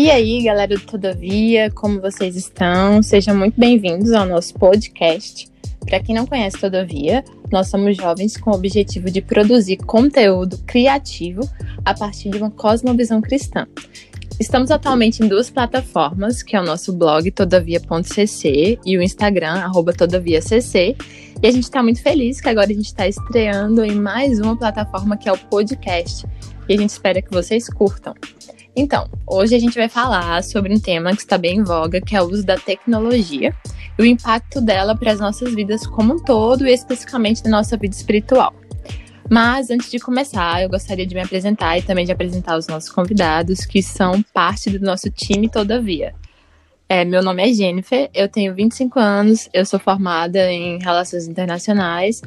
E aí, galera do Todavia, como vocês estão? Sejam muito bem-vindos ao nosso podcast. Para quem não conhece Todavia, nós somos jovens com o objetivo de produzir conteúdo criativo a partir de uma cosmovisão cristã. Estamos atualmente em duas plataformas, que é o nosso blog todavia.cc e o Instagram, todaviacc. E a gente está muito feliz que agora a gente está estreando em mais uma plataforma que é o podcast. E a gente espera que vocês curtam. Então, hoje a gente vai falar sobre um tema que está bem em voga, que é o uso da tecnologia e o impacto dela para as nossas vidas como um todo e especificamente na nossa vida espiritual. Mas antes de começar, eu gostaria de me apresentar e também de apresentar os nossos convidados, que são parte do nosso time Todavia. É, meu nome é Jennifer, eu tenho 25 anos, eu sou formada em Relações Internacionais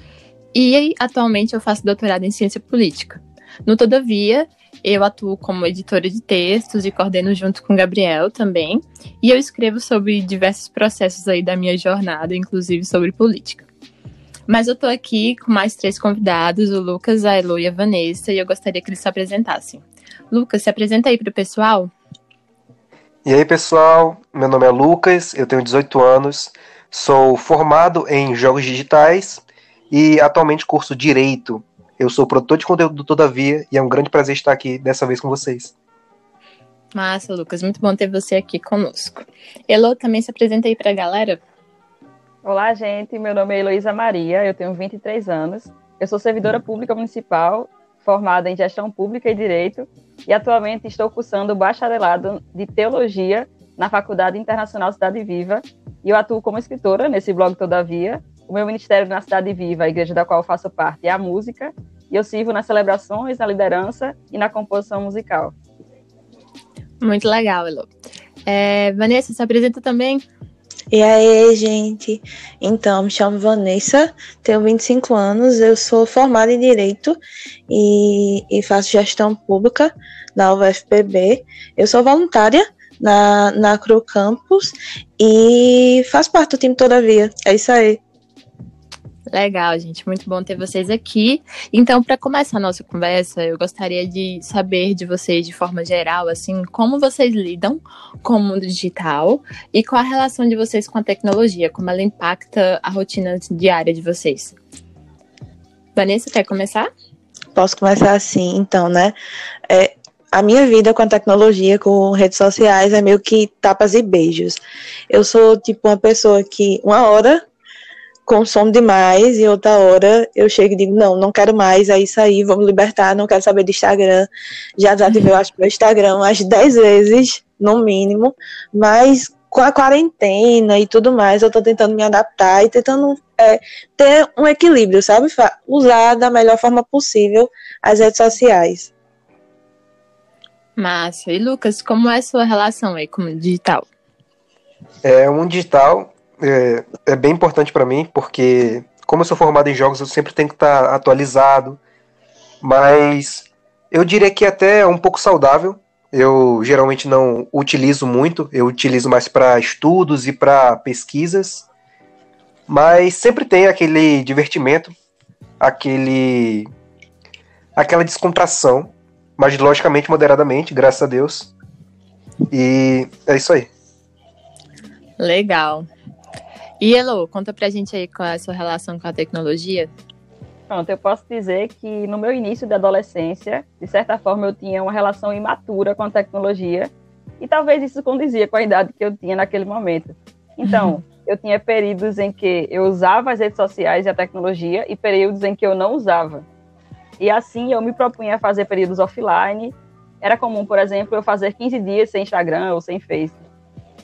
e atualmente eu faço doutorado em Ciência Política. No Todavia, eu atuo como editora de textos e coordeno junto com o Gabriel também, e eu escrevo sobre diversos processos aí da minha jornada, inclusive sobre política. Mas eu tô aqui com mais três convidados, o Lucas, a Elo e a Vanessa, e eu gostaria que eles se apresentassem. Lucas, se apresenta aí pro pessoal. E aí, pessoal, meu nome é Lucas, eu tenho 18 anos, sou formado em jogos digitais e atualmente curso Direito. Eu sou produtor de conteúdo do Todavia e é um grande prazer estar aqui dessa vez com vocês. Massa, Lucas, muito bom ter você aqui conosco. Elo, também se apresenta aí pra galera. Olá, gente. Meu nome é Heloísa Maria, eu tenho 23 anos. Eu sou servidora pública municipal, formada em gestão pública e direito, e atualmente estou cursando o bacharelado de teologia na Faculdade Internacional Cidade Viva. E eu atuo como escritora nesse blog Todavia. O meu ministério na Cidade Viva, a igreja da qual eu faço parte, é a música, e eu sirvo nas celebrações, na liderança e na composição musical. Muito legal, Elo. É, Vanessa, se apresenta também. E aí, gente? Então, me chamo Vanessa, tenho 25 anos, eu sou formada em Direito e, e faço gestão pública na UFPB. Eu sou voluntária na, na Cru Campus e faço parte do time Todavia. É isso aí. Legal, gente. Muito bom ter vocês aqui. Então, para começar a nossa conversa, eu gostaria de saber de vocês, de forma geral, assim, como vocês lidam com o mundo digital e qual a relação de vocês com a tecnologia, como ela impacta a rotina diária de vocês. Vanessa, quer começar? Posso começar assim, então, né? É, a minha vida com a tecnologia, com redes sociais, é meio que tapas e beijos. Eu sou, tipo, uma pessoa que, uma hora consumo demais e outra hora eu chego e digo, não, não quero mais, é isso aí, vou me libertar, não quero saber de Instagram. Já desativei, eu acho, meu Instagram umas 10 vezes, no mínimo, mas com a quarentena e tudo mais, eu tô tentando me adaptar e tentando é, ter um equilíbrio, sabe? Usar da melhor forma possível as redes sociais. Massa. E Lucas, como é a sua relação aí com o digital? É, um digital é, é bem importante para mim, porque como eu sou formado em jogos, eu sempre tenho que estar tá atualizado, mas eu diria que até é um pouco saudável. Eu geralmente não utilizo muito, eu utilizo mais para estudos e para pesquisas, mas sempre tem aquele divertimento, aquele aquela descontração, mas logicamente moderadamente, graças a Deus. E é isso aí. Legal. E Elo, conta pra gente aí qual é a sua relação com a tecnologia. Pronto, eu posso dizer que no meu início da adolescência, de certa forma, eu tinha uma relação imatura com a tecnologia e talvez isso condizia com a idade que eu tinha naquele momento. Então, eu tinha períodos em que eu usava as redes sociais e a tecnologia e períodos em que eu não usava. E assim eu me propunha a fazer períodos offline. Era comum, por exemplo, eu fazer 15 dias sem Instagram ou sem Face.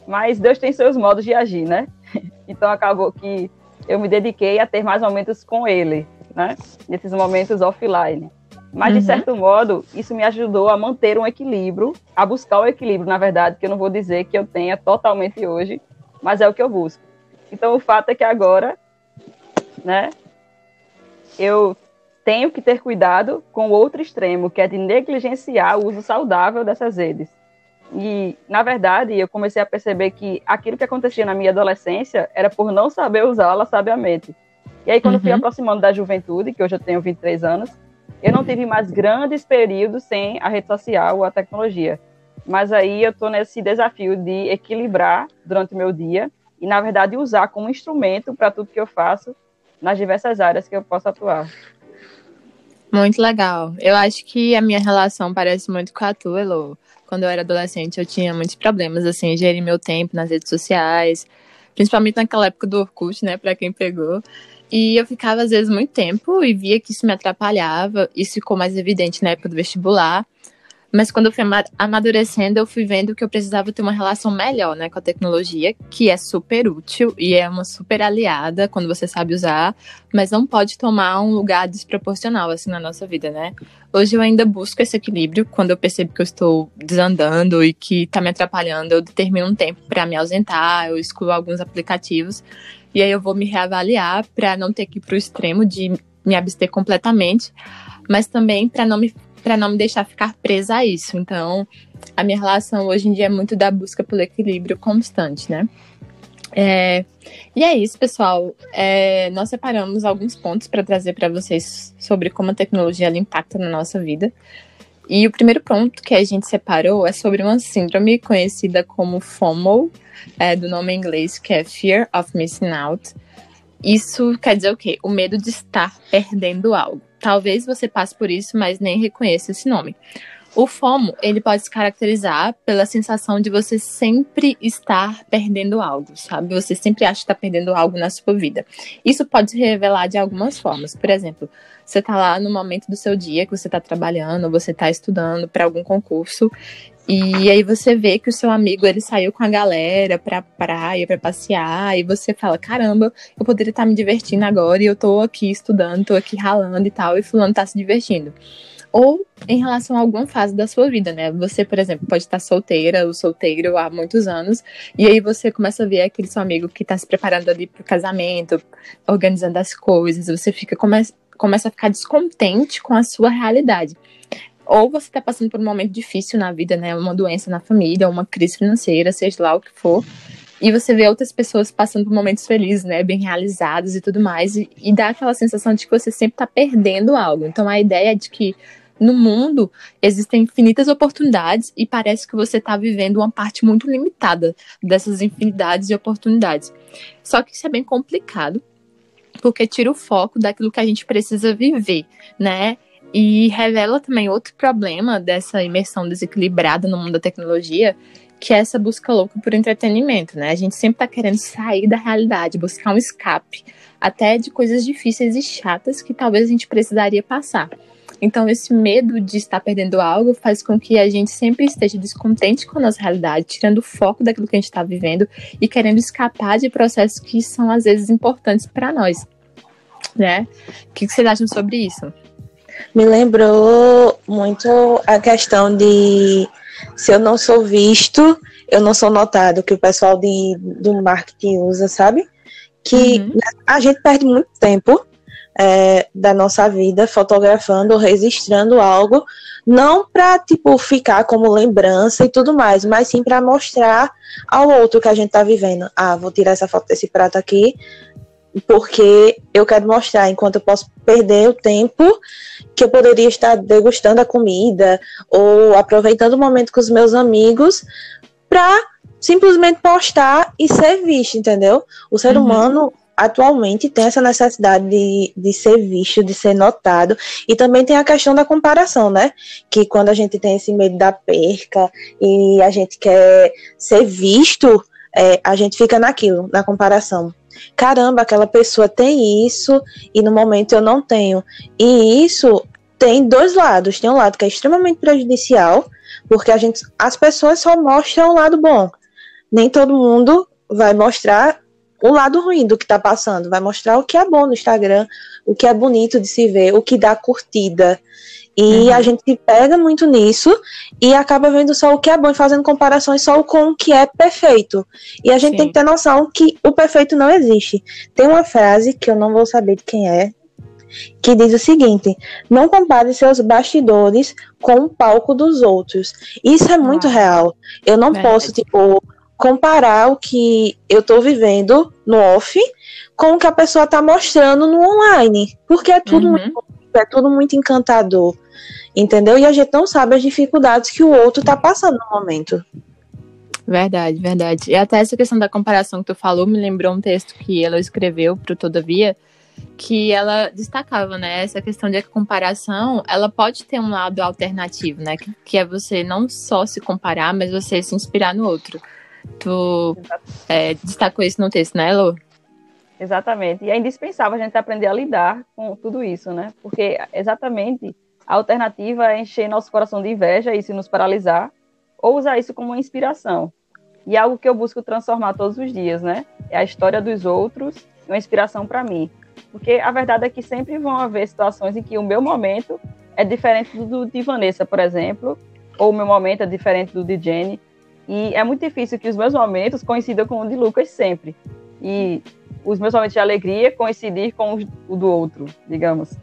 Mas Deus tem seus modos de agir, né? Então acabou que eu me dediquei a ter mais momentos com ele, né? Nesses momentos offline. Mas, uhum. de certo modo, isso me ajudou a manter um equilíbrio, a buscar o equilíbrio, na verdade, que eu não vou dizer que eu tenha totalmente hoje, mas é o que eu busco. Então, o fato é que agora, né, eu tenho que ter cuidado com o outro extremo, que é de negligenciar o uso saudável dessas redes. E, na verdade, eu comecei a perceber que aquilo que acontecia na minha adolescência era por não saber usá-la sabiamente. E aí, quando uhum. fui aproximando da juventude, que hoje eu tenho 23 anos, eu não tive mais grandes períodos sem a rede social ou a tecnologia. mas aí eu estou nesse desafio de equilibrar durante o meu dia e, na verdade, usar como instrumento para tudo que eu faço nas diversas áreas que eu posso atuar. Muito legal. Eu acho que a minha relação parece muito com a tua, Elo. Quando eu era adolescente, eu tinha muitos problemas, assim, gerir meu tempo nas redes sociais, principalmente naquela época do Orkut, né, para quem pegou. E eu ficava, às vezes, muito tempo e via que isso me atrapalhava. Isso ficou mais evidente na época do vestibular. Mas quando eu fui amadurecendo, eu fui vendo que eu precisava ter uma relação melhor né, com a tecnologia, que é super útil e é uma super aliada quando você sabe usar, mas não pode tomar um lugar desproporcional assim na nossa vida, né? Hoje eu ainda busco esse equilíbrio quando eu percebo que eu estou desandando e que está me atrapalhando, eu determino um tempo para me ausentar, eu excluo alguns aplicativos e aí eu vou me reavaliar para não ter que ir para o extremo de me abster completamente, mas também para não me para não me deixar ficar presa a isso. Então, a minha relação hoje em dia é muito da busca pelo equilíbrio constante, né? É, e é isso, pessoal. É, nós separamos alguns pontos para trazer para vocês sobre como a tecnologia impacta na nossa vida. E o primeiro ponto que a gente separou é sobre uma síndrome conhecida como FOMO, é, do nome em inglês, que é Fear of Missing Out. Isso quer dizer o quê? O medo de estar perdendo algo. Talvez você passe por isso, mas nem reconheça esse nome. O FOMO, ele pode se caracterizar pela sensação de você sempre estar perdendo algo, sabe? Você sempre acha que está perdendo algo na sua vida. Isso pode se revelar de algumas formas. Por exemplo, você está lá no momento do seu dia que você está trabalhando, você está estudando para algum concurso e aí você vê que o seu amigo ele saiu com a galera pra praia, pra passear, e você fala, caramba, eu poderia estar me divertindo agora e eu tô aqui estudando, tô aqui ralando e tal, e fulano tá se divertindo. Ou em relação a alguma fase da sua vida, né? Você, por exemplo, pode estar solteira ou solteiro há muitos anos, e aí você começa a ver aquele seu amigo que tá se preparando ali pro casamento, organizando as coisas, você fica começa, começa a ficar descontente com a sua realidade ou você está passando por um momento difícil na vida, né? Uma doença na família, uma crise financeira, seja lá o que for. E você vê outras pessoas passando por momentos felizes, né? Bem realizados e tudo mais. E, e dá aquela sensação de que você sempre está perdendo algo. Então a ideia é de que no mundo existem infinitas oportunidades e parece que você está vivendo uma parte muito limitada dessas infinidades de oportunidades. Só que isso é bem complicado, porque tira o foco daquilo que a gente precisa viver, né? E revela também outro problema dessa imersão desequilibrada no mundo da tecnologia, que é essa busca louca por entretenimento, né? A gente sempre tá querendo sair da realidade, buscar um escape, até de coisas difíceis e chatas que talvez a gente precisaria passar. Então, esse medo de estar perdendo algo faz com que a gente sempre esteja descontente com a nossa realidade, tirando o foco daquilo que a gente está vivendo e querendo escapar de processos que são, às vezes, importantes para nós. Né? O que vocês acham sobre isso? Me lembrou muito a questão de se eu não sou visto, eu não sou notado, que o pessoal de, do marketing usa, sabe? Que uhum. a gente perde muito tempo é, da nossa vida fotografando ou registrando algo, não para tipo ficar como lembrança e tudo mais, mas sim para mostrar ao outro que a gente tá vivendo. Ah, vou tirar essa foto desse prato aqui, porque eu quero mostrar, enquanto eu posso perder o tempo que eu poderia estar degustando a comida ou aproveitando o momento com os meus amigos para simplesmente postar e ser visto, entendeu? O ser uhum. humano atualmente tem essa necessidade de, de ser visto, de ser notado, e também tem a questão da comparação, né? Que quando a gente tem esse medo da perca e a gente quer ser visto, é, a gente fica naquilo, na comparação caramba, aquela pessoa tem isso e no momento eu não tenho. E isso tem dois lados. Tem um lado que é extremamente prejudicial, porque a gente, as pessoas só mostram o lado bom. Nem todo mundo vai mostrar o lado ruim do que está passando, vai mostrar o que é bom no Instagram, o que é bonito de se ver, o que dá curtida. E uhum. a gente pega muito nisso e acaba vendo só o que é bom e fazendo comparações só com o que é perfeito. E a gente Sim. tem que ter noção que o perfeito não existe. Tem uma frase que eu não vou saber de quem é, que diz o seguinte: não compare seus bastidores com o palco dos outros. Isso é muito ah, real. Eu não posso, tipo, comparar o que eu tô vivendo no off com o que a pessoa tá mostrando no online. Porque é tudo uhum. muito é tudo muito encantador, entendeu? E a gente não sabe as dificuldades que o outro está passando no momento. Verdade, verdade. E até essa questão da comparação que tu falou me lembrou um texto que ela escreveu para o Todavia, que ela destacava, né, essa questão de que a comparação, ela pode ter um lado alternativo, né, que, que é você não só se comparar, mas você se inspirar no outro. Tu é, destacou isso no texto, né, Lu? Exatamente. E é indispensável a gente aprender a lidar com tudo isso, né? Porque exatamente a alternativa é encher nosso coração de inveja e se nos paralisar, ou usar isso como inspiração. E é algo que eu busco transformar todos os dias, né? É a história dos outros, uma inspiração para mim. Porque a verdade é que sempre vão haver situações em que o meu momento é diferente do de Vanessa, por exemplo, ou o meu momento é diferente do de Jenny. E é muito difícil que os meus momentos coincidam com o de Lucas sempre. E os meus momentos de alegria coincidir com o do outro, digamos.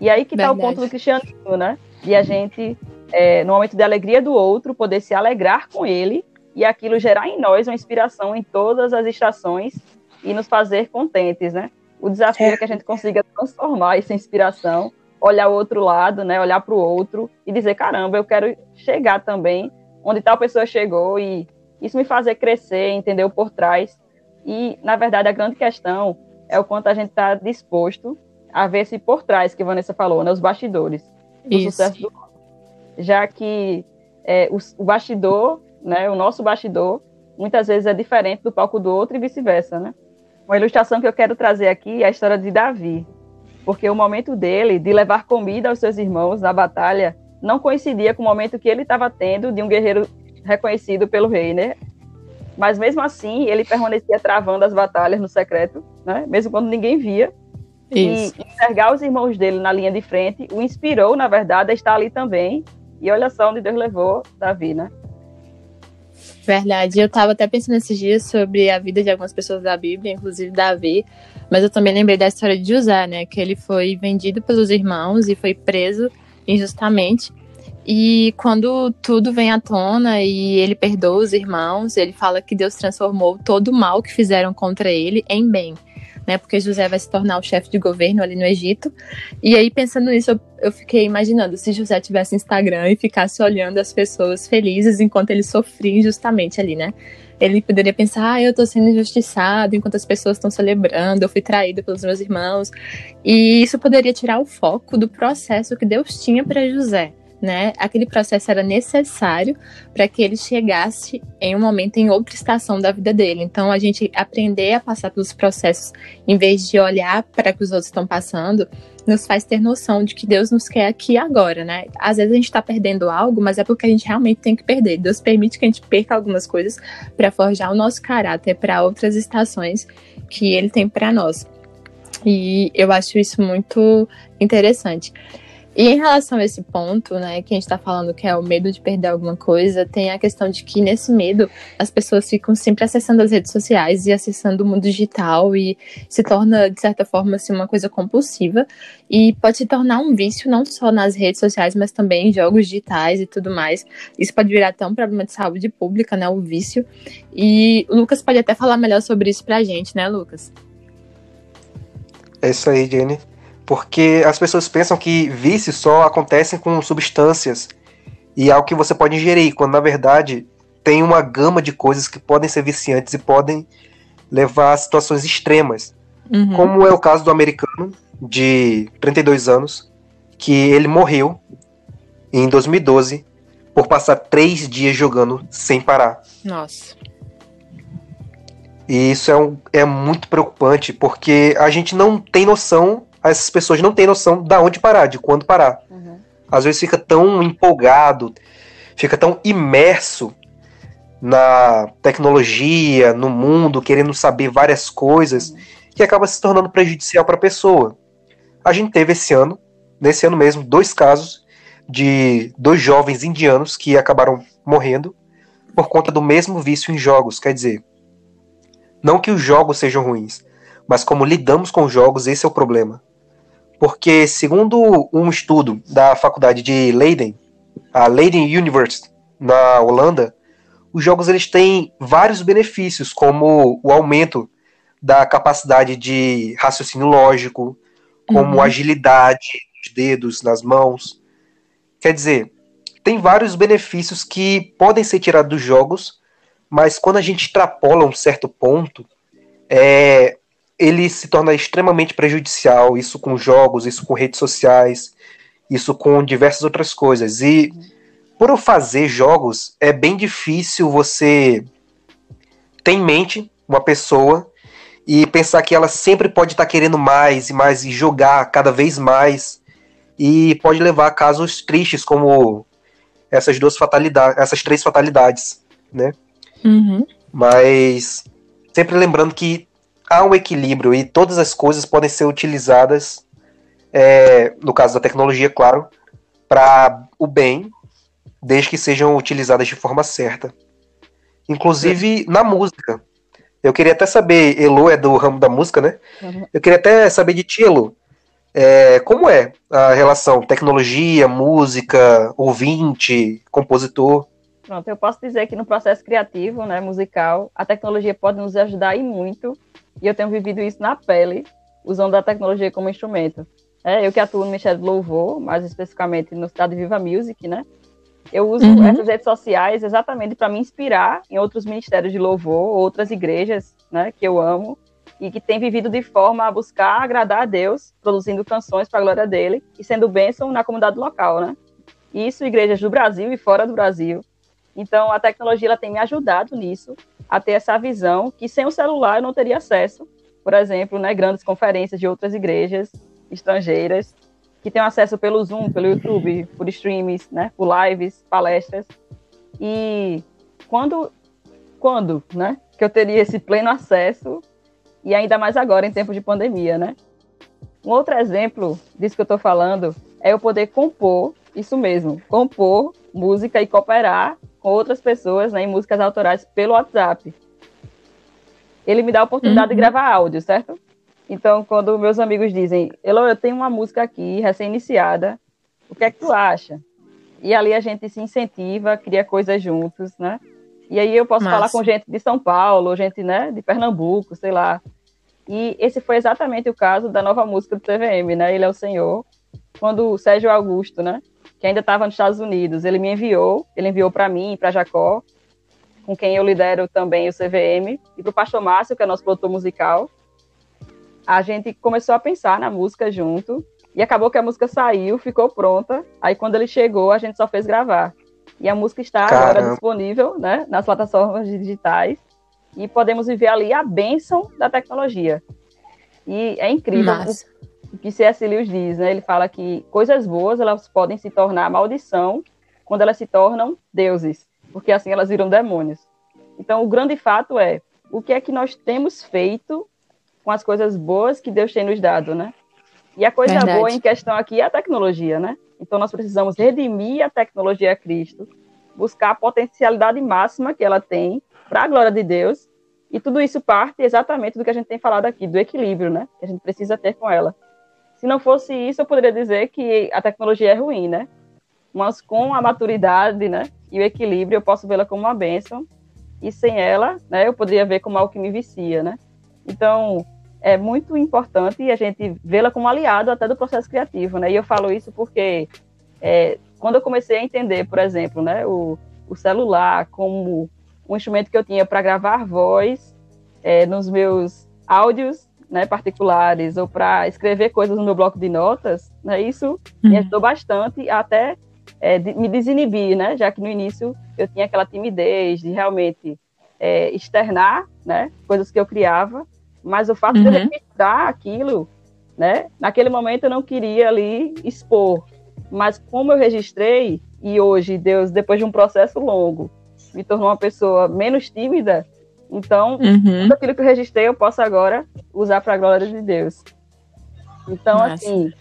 E aí que está o ponto do cristianismo, né? De a gente, é, no momento de alegria do outro, poder se alegrar com ele e aquilo gerar em nós uma inspiração em todas as estações e nos fazer contentes, né? O desafio é, é que a gente consiga transformar essa inspiração, olhar o outro lado, né? Olhar para o outro e dizer, caramba, eu quero chegar também onde tal pessoa chegou e isso me fazer crescer, entender o por trás. E, na verdade, a grande questão é o quanto a gente está disposto a ver se por trás, que a Vanessa falou, né, os bastidores do isso. sucesso do Já que é, o, o bastidor, né, o nosso bastidor, muitas vezes é diferente do palco do outro e vice-versa, né? Uma ilustração que eu quero trazer aqui é a história de Davi, porque o momento dele de levar comida aos seus irmãos na batalha não coincidia com o momento que ele estava tendo de um guerreiro reconhecido pelo rei, né? Mas mesmo assim, ele permanecia travando as batalhas no secreto, né? Mesmo quando ninguém via. Isso. E enxergar os irmãos dele na linha de frente o inspirou, na verdade, a estar ali também. E olha só onde Deus levou Davi, né? Verdade. Eu estava até pensando esses dias sobre a vida de algumas pessoas da Bíblia, inclusive Davi, mas eu também lembrei da história de José, né? Que ele foi vendido pelos irmãos e foi preso injustamente. E quando tudo vem à tona e ele perdoa os irmãos, ele fala que Deus transformou todo o mal que fizeram contra ele em bem. Né, porque José vai se tornar o chefe de governo ali no Egito. E aí, pensando nisso, eu, eu, fiquei imaginando se José tivesse Instagram e ficasse olhando as pessoas felizes enquanto ele sofria injustamente ali, né? Ele poderia pensar, ah, eu tô sendo injustiçado enquanto as pessoas estão celebrando, eu fui traído pelos meus irmãos. E isso poderia tirar o foco do processo que Deus tinha para José né? Aquele processo era necessário para que ele chegasse em um momento em outra estação da vida dele. Então a gente aprender a passar pelos processos em vez de olhar para que os outros estão passando, nos faz ter noção de que Deus nos quer aqui agora, né? Às vezes a gente está perdendo algo, mas é porque a gente realmente tem que perder. Deus permite que a gente perca algumas coisas para forjar o nosso caráter para outras estações que ele tem para nós. E eu acho isso muito interessante. E em relação a esse ponto, né, que a gente está falando que é o medo de perder alguma coisa, tem a questão de que nesse medo as pessoas ficam sempre acessando as redes sociais e acessando o mundo digital e se torna, de certa forma, assim, uma coisa compulsiva e pode se tornar um vício não só nas redes sociais, mas também em jogos digitais e tudo mais. Isso pode virar até um problema de saúde pública, né, o vício. E o Lucas pode até falar melhor sobre isso pra gente, né, Lucas? É isso aí, Jenny porque as pessoas pensam que vícios só acontecem com substâncias e é algo que você pode ingerir, quando na verdade tem uma gama de coisas que podem ser viciantes e podem levar a situações extremas. Uhum. Como é o caso do americano de 32 anos, que ele morreu em 2012 por passar três dias jogando sem parar. Nossa. E isso é, um, é muito preocupante, porque a gente não tem noção essas pessoas não têm noção da onde parar, de quando parar. Uhum. Às vezes fica tão empolgado, fica tão imerso na tecnologia, no mundo, querendo saber várias coisas, uhum. que acaba se tornando prejudicial para a pessoa. A gente teve esse ano, nesse ano mesmo, dois casos de dois jovens indianos que acabaram morrendo por conta do mesmo vício em jogos. Quer dizer, não que os jogos sejam ruins, mas como lidamos com os jogos, esse é o problema. Porque, segundo um estudo da faculdade de Leiden, a Leiden University, na Holanda, os jogos eles têm vários benefícios, como o aumento da capacidade de raciocínio lógico, como uhum. agilidade, nos dedos, nas mãos. Quer dizer, tem vários benefícios que podem ser tirados dos jogos, mas quando a gente extrapola um certo ponto, é, ele se torna extremamente prejudicial. Isso com jogos, isso com redes sociais, isso com diversas outras coisas. E por eu fazer jogos, é bem difícil você ter em mente uma pessoa e pensar que ela sempre pode estar tá querendo mais e mais e jogar cada vez mais e pode levar a casos tristes como essas duas fatalidades, essas três fatalidades, né? Uhum. Mas sempre lembrando que há um equilíbrio e todas as coisas podem ser utilizadas, é, no caso da tecnologia, claro, para o bem, desde que sejam utilizadas de forma certa. Inclusive na música. Eu queria até saber, Elo é do ramo da música, né? Eu queria até saber de ti, Elo, é, como é a relação tecnologia, música, ouvinte, compositor? Pronto, eu posso dizer que no processo criativo, né, musical, a tecnologia pode nos ajudar e muito, e eu tenho vivido isso na pele, usando a tecnologia como instrumento. É, eu que atuo no Ministério do Louvor, mais especificamente no Cidade Viva Music, né? Eu uso uhum. essas redes sociais exatamente para me inspirar em outros ministérios de louvor, outras igrejas, né, que eu amo, e que tem vivido de forma a buscar agradar a Deus, produzindo canções para a glória dele e sendo bênção na comunidade local, né? Isso igrejas do Brasil e fora do Brasil. Então a tecnologia ela tem me ajudado nisso, a ter essa visão que sem o celular eu não teria acesso, por exemplo, né, grandes conferências de outras igrejas estrangeiras que têm acesso pelo Zoom, pelo YouTube, por streams, né, por lives, palestras. E quando quando, né, que eu teria esse pleno acesso e ainda mais agora em tempos de pandemia, né? Um outro exemplo disso que eu estou falando é eu poder compor, isso mesmo, compor música e cooperar com outras pessoas né, em músicas autorais pelo WhatsApp. Ele me dá a oportunidade uhum. de gravar áudio, certo? Então, quando meus amigos dizem, Elo, eu tenho uma música aqui, recém-iniciada, o que é que tu acha? E ali a gente se incentiva, cria coisas juntos, né? E aí eu posso Massa. falar com gente de São Paulo, gente né, de Pernambuco, sei lá. E esse foi exatamente o caso da nova música do TVM, né? Ele é o Senhor. Quando o Sérgio Augusto, né? Que ainda estava nos Estados Unidos, ele me enviou, ele enviou para mim, para Jacó, com quem eu lidero também o CVM, e para o Pastor Márcio, que é nosso produtor musical. A gente começou a pensar na música junto, e acabou que a música saiu, ficou pronta. Aí quando ele chegou, a gente só fez gravar. E a música está Caramba. agora disponível né, nas plataformas digitais e podemos viver ali a bênção da tecnologia. E é incrível o que C.S. Lewis diz, né? Ele fala que coisas boas elas podem se tornar maldição quando elas se tornam deuses, porque assim elas viram demônios. Então o grande fato é o que é que nós temos feito com as coisas boas que Deus tem nos dado, né? E a coisa Verdade. boa em questão aqui é a tecnologia, né? Então nós precisamos redimir a tecnologia a Cristo, buscar a potencialidade máxima que ela tem para a glória de Deus. E tudo isso parte exatamente do que a gente tem falado aqui, do equilíbrio, né? Que a gente precisa ter com ela. Se não fosse isso, eu poderia dizer que a tecnologia é ruim, né? Mas com a maturidade, né? E o equilíbrio, eu posso vê-la como uma bênção. E sem ela, né? Eu poderia ver como algo que me vicia, né? Então, é muito importante a gente vê-la como aliado até do processo criativo, né? E eu falo isso porque é, quando eu comecei a entender, por exemplo, né, o, o celular como um instrumento que eu tinha para gravar voz é, nos meus áudios né, particulares ou para escrever coisas no meu bloco de notas, né, isso uhum. me ajudou bastante até é, de, me desinibir, né, já que no início eu tinha aquela timidez de realmente é, externar né, coisas que eu criava mas o fato uhum. de eu registrar aquilo, né? Naquele momento eu não queria ali expor, mas como eu registrei e hoje Deus, depois de um processo longo, me tornou uma pessoa menos tímida, então uhum. tudo aquilo que eu registrei eu posso agora usar para a glória de Deus. Então Nossa. assim,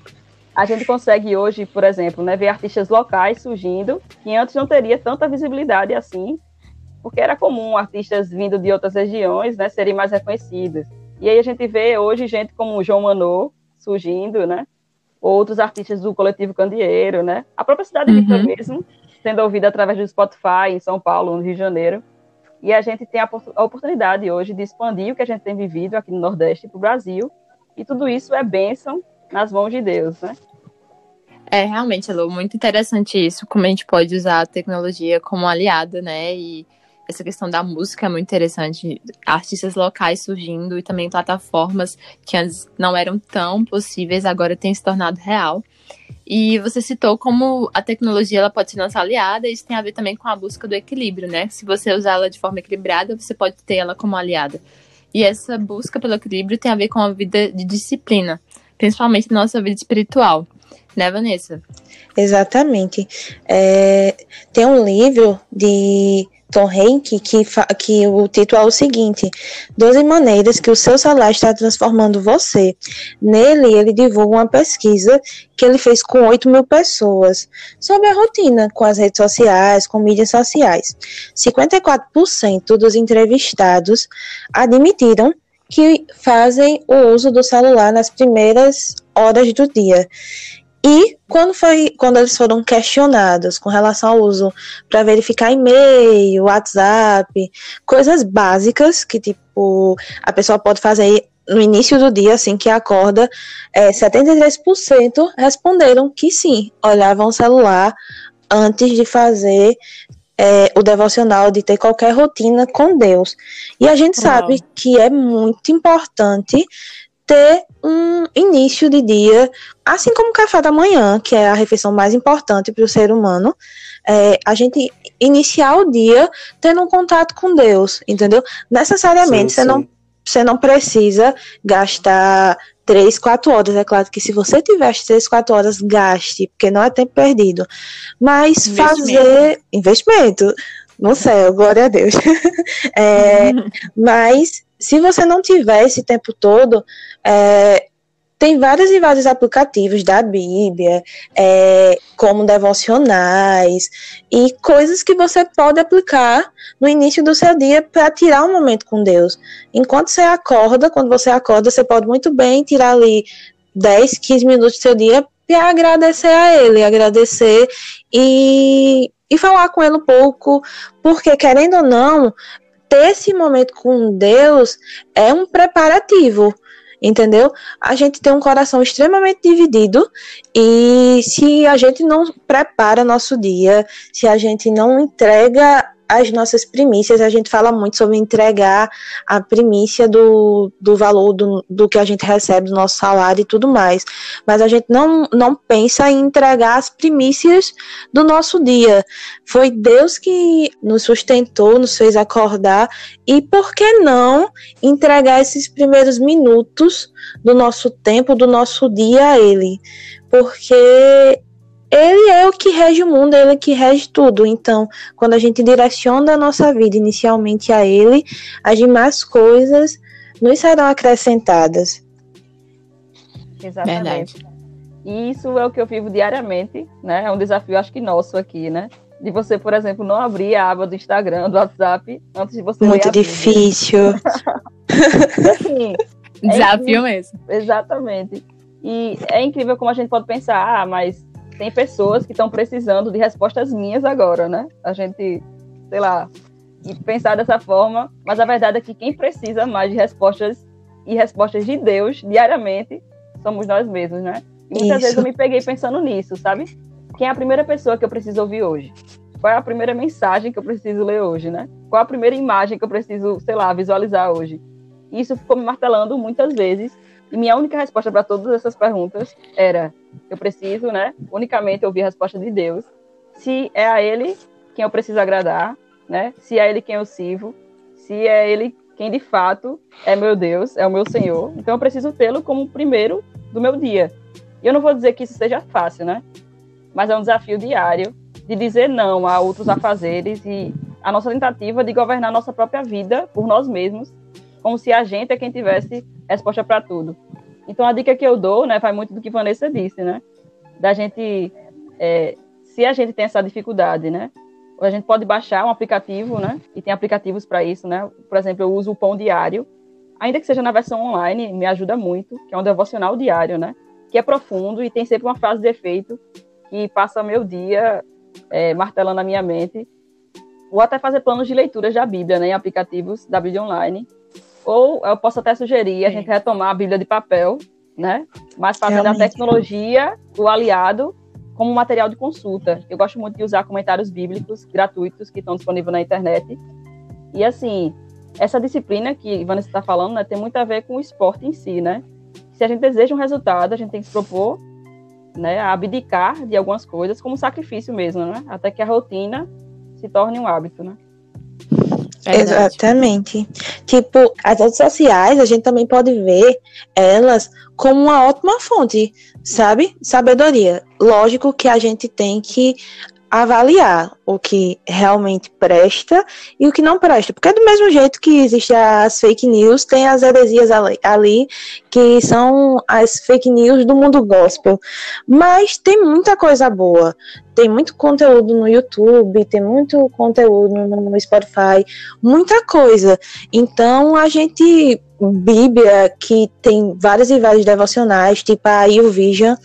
a gente consegue hoje, por exemplo, né, ver artistas locais surgindo que antes não teria tanta visibilidade assim, porque era comum artistas vindo de outras regiões, né, serem mais reconhecidos. E aí a gente vê hoje gente como o João Manô surgindo, né? Outros artistas do coletivo Candeeiro, né? A própria cidade uhum. de mesmo, sendo ouvida através do Spotify em São Paulo, no Rio de Janeiro. E a gente tem a, oportunidade hoje de expandir o que a gente tem vivido aqui no Nordeste para o Brasil. E tudo isso é bênção nas mãos de Deus, né? É, realmente, Lu, muito interessante isso, como a gente pode usar a tecnologia como aliada, né? E essa questão da música é muito interessante. Artistas locais surgindo e também plataformas que antes não eram tão possíveis, agora têm se tornado real. E você citou como a tecnologia ela pode ser nossa aliada, e isso tem a ver também com a busca do equilíbrio, né? Se você usar ela de forma equilibrada, você pode ter ela como aliada. E essa busca pelo equilíbrio tem a ver com a vida de disciplina, principalmente nossa vida espiritual. Né, Vanessa? Exatamente. É, tem um livro de Tom Henke, que, que o título é o seguinte: 12 maneiras que o seu celular está transformando você. Nele, ele divulga uma pesquisa que ele fez com 8 mil pessoas sobre a rotina com as redes sociais, com mídias sociais. 54% dos entrevistados admitiram que fazem o uso do celular nas primeiras horas do dia. E quando foi quando eles foram questionados com relação ao uso para verificar e-mail, WhatsApp, coisas básicas que tipo a pessoa pode fazer no início do dia, assim que acorda, é, 73% responderam que sim, olhavam o celular antes de fazer é, o devocional, de ter qualquer rotina com Deus. E a gente sabe que é muito importante ter um início de dia, assim como o café da manhã, que é a refeição mais importante para o ser humano, é, a gente iniciar o dia tendo um contato com Deus, entendeu? Necessariamente sim, você, sim. Não, você não precisa gastar três, quatro horas. É claro que se você tiver as três, quatro horas, gaste, porque não é tempo perdido. Mas investimento. fazer investimento no céu, glória a Deus. é, mas se você não tiver esse tempo todo, é, tem vários e vários aplicativos da Bíblia, é, como devocionais e coisas que você pode aplicar no início do seu dia para tirar um momento com Deus. Enquanto você acorda, quando você acorda, você pode muito bem tirar ali 10, 15 minutos do seu dia para agradecer a Ele, agradecer e, e falar com Ele um pouco, porque querendo ou não, ter esse momento com Deus é um preparativo, entendeu? A gente tem um coração extremamente dividido e se a gente não prepara nosso dia, se a gente não entrega as nossas primícias, a gente fala muito sobre entregar a primícia do, do valor do, do que a gente recebe, do nosso salário e tudo mais. Mas a gente não, não pensa em entregar as primícias do nosso dia. Foi Deus que nos sustentou, nos fez acordar, e por que não entregar esses primeiros minutos do nosso tempo, do nosso dia a Ele? Porque ele é o que rege o mundo, ele é o que rege tudo. Então, quando a gente direciona a nossa vida inicialmente a ele, as demais coisas nos serão acrescentadas. Exatamente. Verdade. E isso é o que eu vivo diariamente, né? É um desafio, acho que nosso aqui, né? De você, por exemplo, não abrir a aba do Instagram, do WhatsApp, antes de você Muito difícil. assim, desafio é mesmo. Exatamente. E é incrível como a gente pode pensar, ah, mas tem pessoas que estão precisando de respostas minhas agora, né? A gente, sei lá, pensar dessa forma, mas a verdade é que quem precisa mais de respostas e respostas de Deus diariamente somos nós mesmos, né? E muitas Isso. vezes eu me peguei pensando nisso, sabe? Quem é a primeira pessoa que eu preciso ouvir hoje? Qual é a primeira mensagem que eu preciso ler hoje, né? Qual a primeira imagem que eu preciso, sei lá, visualizar hoje? E isso ficou me martelando muitas vezes e minha única resposta para todas essas perguntas era: eu preciso, né, unicamente ouvir a resposta de Deus. Se é a Ele quem eu preciso agradar, né? Se é Ele quem eu sirvo, se é Ele quem de fato é meu Deus, é o meu Senhor. Então eu preciso tê-lo como primeiro do meu dia. E eu não vou dizer que isso seja fácil, né? Mas é um desafio diário de dizer não a outros afazeres e a nossa tentativa de governar nossa própria vida por nós mesmos, como se a gente é quem tivesse resposta para tudo. Então a dica que eu dou, né, vai muito do que Vanessa disse, né, da gente, é, se a gente tem essa dificuldade, né, a gente pode baixar um aplicativo, né, e tem aplicativos para isso, né. Por exemplo, eu uso o Pão Diário, ainda que seja na versão online, me ajuda muito, que é um devocional diário, né, que é profundo e tem sempre uma frase de efeito que passa meu dia é, martelando a minha mente. Ou até fazer planos de leituras da Bíblia, né, em aplicativos da Bíblia Online ou eu posso até sugerir a gente retomar a Bíblia de papel, né? Mas fazendo Realmente. a tecnologia o aliado como material de consulta. Eu gosto muito de usar comentários bíblicos gratuitos que estão disponíveis na internet. E assim, essa disciplina que Vanessa está falando né, tem muito a ver com o esporte em si, né? Se a gente deseja um resultado, a gente tem que se propor né, a abdicar de algumas coisas como sacrifício mesmo, né? Até que a rotina se torne um hábito, né? Exatamente. Tipo, as redes sociais, a gente também pode ver elas como uma ótima fonte, sabe? Sabedoria. Lógico que a gente tem que avaliar o que realmente presta e o que não presta. Porque é do mesmo jeito que existem as fake news, tem as heresias ali, ali, que são as fake news do mundo gospel. Mas tem muita coisa boa. Tem muito conteúdo no YouTube, tem muito conteúdo no Spotify, muita coisa. Então a gente Bíblia, que tem vários e vários devocionais, tipo a YouVision,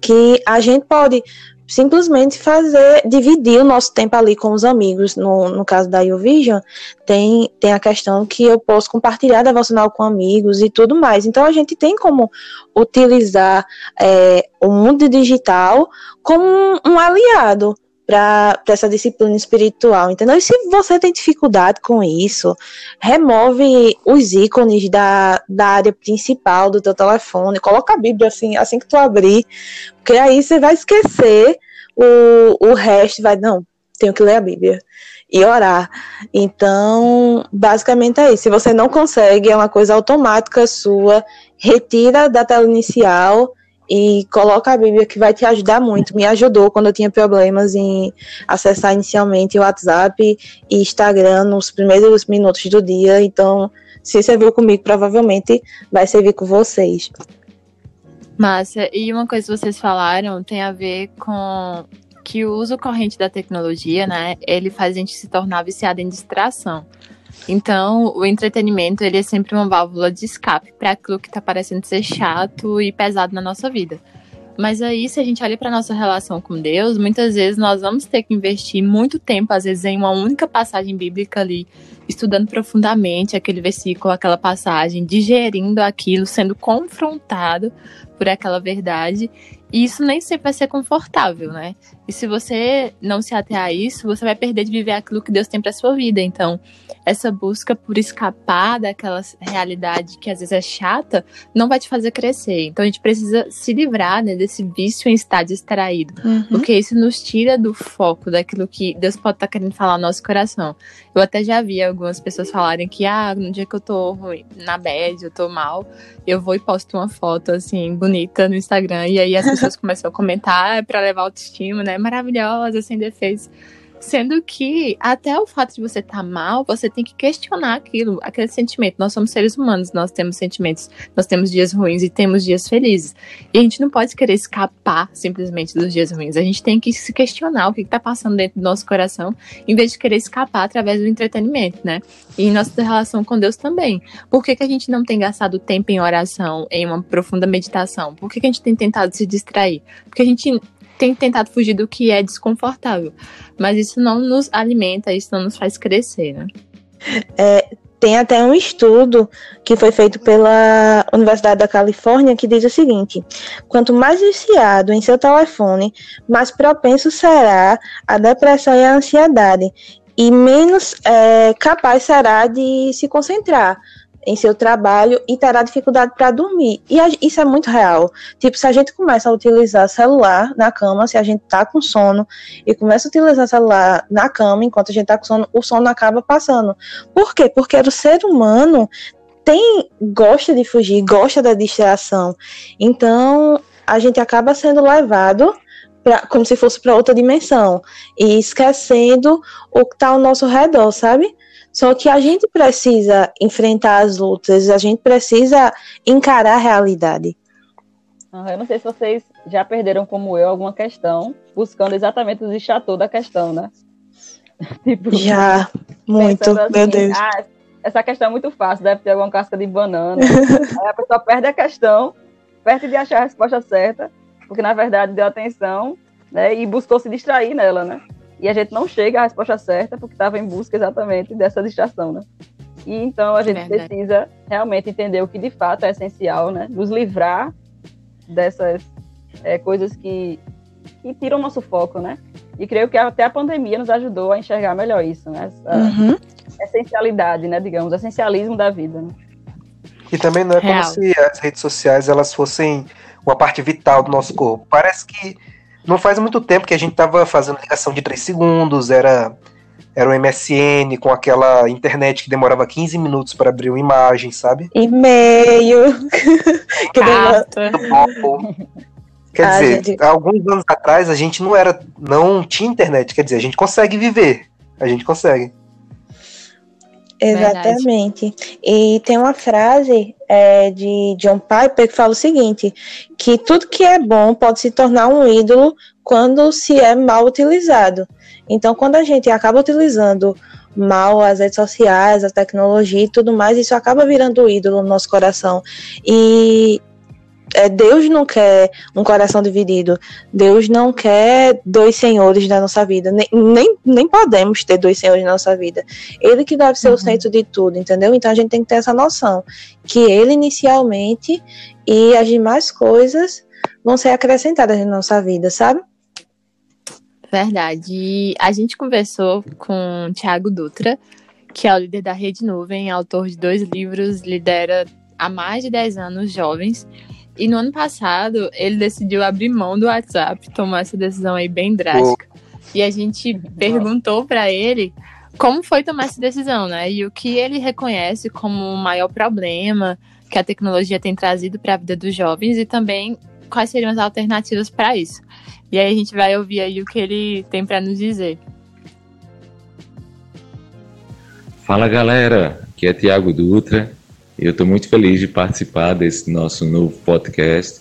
que a gente pode simplesmente fazer, dividir o nosso tempo ali com os amigos. No, no caso da YouVision, tem, tem a questão que eu posso compartilhar devocional com amigos e tudo mais. Então a gente tem como utilizar é, o mundo digital como um, um aliado para essa disciplina espiritual, entendeu? E se você tem dificuldade com isso, remove os ícones da, da área principal do teu telefone, coloca a Bíblia assim, assim que tu abrir, porque aí você vai esquecer o, o resto, vai, não, tenho que ler a Bíblia e orar. Então, basicamente é isso. Se você não consegue, é uma coisa automática sua, retira da tela inicial e coloca a Bíblia que vai te ajudar muito. Me ajudou quando eu tinha problemas em acessar inicialmente o WhatsApp e Instagram nos primeiros minutos do dia. Então, se serviu comigo, provavelmente vai servir com vocês. Massa. E uma coisa que vocês falaram tem a ver com que o uso corrente da tecnologia, né, ele faz a gente se tornar viciado em distração. Então, o entretenimento ele é sempre uma válvula de escape para aquilo que está parecendo ser chato e pesado na nossa vida. Mas aí, se a gente olha para nossa relação com Deus, muitas vezes nós vamos ter que investir muito tempo, às vezes, em uma única passagem bíblica ali, estudando profundamente aquele versículo, aquela passagem, digerindo aquilo, sendo confrontado por aquela verdade. E isso nem sempre vai ser confortável, né? E se você não se ater a isso, você vai perder de viver aquilo que Deus tem para sua vida. Então, essa busca por escapar daquela realidade que às vezes é chata, não vai te fazer crescer. Então, a gente precisa se livrar né, desse vício em estar distraído, uhum. porque isso nos tira do foco daquilo que Deus pode estar tá querendo falar no nosso coração. Eu até já vi algumas pessoas falarem que, ah, no dia que eu tô ruim, na bad, eu tô mal, eu vou e posto uma foto assim bonita no Instagram e aí as pessoas começam a comentar para levar autoestima, né? Maravilhosa, sem defeitos. Sendo que até o fato de você estar tá mal, você tem que questionar aquilo, aquele sentimento. Nós somos seres humanos, nós temos sentimentos, nós temos dias ruins e temos dias felizes. E a gente não pode querer escapar simplesmente dos dias ruins. A gente tem que se questionar o que está passando dentro do nosso coração, em vez de querer escapar através do entretenimento, né? E nossa relação com Deus também. Por que, que a gente não tem gastado tempo em oração, em uma profunda meditação? Por que, que a gente tem tentado se distrair? Porque a gente tem tentado fugir do que é desconfortável. Mas isso não nos alimenta, isso não nos faz crescer, né? É, tem até um estudo que foi feito pela Universidade da Califórnia que diz o seguinte: quanto mais viciado em seu telefone, mais propenso será a depressão e a ansiedade, e menos é, capaz será de se concentrar em seu trabalho e terá dificuldade para dormir. E a, isso é muito real. Tipo, se a gente começa a utilizar celular na cama, se a gente tá com sono e começa a utilizar celular na cama enquanto a gente tá com sono, o sono acaba passando. Por quê? Porque o ser humano tem gosta de fugir, gosta da distração. Então, a gente acaba sendo levado Pra, como se fosse para outra dimensão e esquecendo o que está ao nosso redor, sabe? Só que a gente precisa enfrentar as lutas, a gente precisa encarar a realidade. Eu não sei se vocês já perderam, como eu, alguma questão, buscando exatamente os chateau da questão, né? tipo, já, muito, assim, meu Deus. Ah, essa questão é muito fácil, deve ter alguma casca de banana. Aí a pessoa perde a questão, perto de achar a resposta certa, porque na verdade deu atenção né, e buscou se distrair nela, né? E a gente não chega à resposta certa porque estava em busca exatamente dessa distração, né? E então a gente Verdade. precisa realmente entender o que de fato é essencial, né? Nos livrar dessas é, coisas que, que tiram o nosso foco, né? E creio que até a pandemia nos ajudou a enxergar melhor isso, né? Essa uhum. essencialidade, né, digamos, essencialismo da vida. Né? E também não é Real. como se as redes sociais elas fossem uma parte vital do nosso corpo. Parece que não faz muito tempo que a gente estava fazendo ligação de 3 segundos, era era o MSN com aquela internet que demorava 15 minutos para abrir uma imagem, sabe? E-mail. que Quer ah, dizer, gente... alguns anos atrás a gente não era, não tinha internet, quer dizer, a gente consegue viver, a gente consegue. Exatamente. Verdade. E tem uma frase é, de John Piper que fala o seguinte: que tudo que é bom pode se tornar um ídolo quando se é mal utilizado. Então, quando a gente acaba utilizando mal as redes sociais, a tecnologia e tudo mais, isso acaba virando ídolo no nosso coração. E é, Deus não quer um coração dividido. Deus não quer dois senhores na nossa vida. Nem, nem, nem podemos ter dois senhores na nossa vida. Ele que deve ser uhum. o centro de tudo, entendeu? Então a gente tem que ter essa noção. Que ele inicialmente e as demais coisas vão ser acrescentadas na nossa vida, sabe? Verdade. E a gente conversou com o Thiago Dutra, que é o líder da Rede Nuvem, autor de dois livros, lidera há mais de 10 anos jovens. E no ano passado, ele decidiu abrir mão do WhatsApp, tomar essa decisão aí bem drástica. Oh. E a gente perguntou para ele como foi tomar essa decisão, né? E o que ele reconhece como o maior problema que a tecnologia tem trazido para a vida dos jovens e também quais seriam as alternativas para isso. E aí a gente vai ouvir aí o que ele tem para nos dizer. Fala galera, aqui é Tiago Dutra eu estou muito feliz de participar desse nosso novo podcast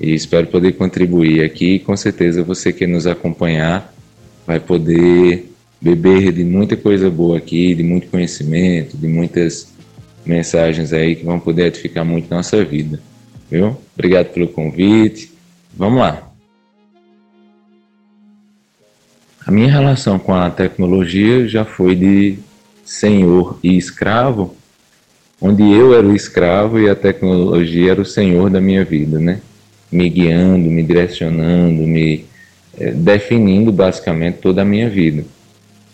e espero poder contribuir aqui. Com certeza você que nos acompanhar vai poder beber de muita coisa boa aqui, de muito conhecimento, de muitas mensagens aí que vão poder edificar muito nossa vida. Viu? Obrigado pelo convite. Vamos lá. A minha relação com a tecnologia já foi de senhor e escravo onde eu era o escravo e a tecnologia era o senhor da minha vida, né? Me guiando, me direcionando, me é, definindo basicamente toda a minha vida.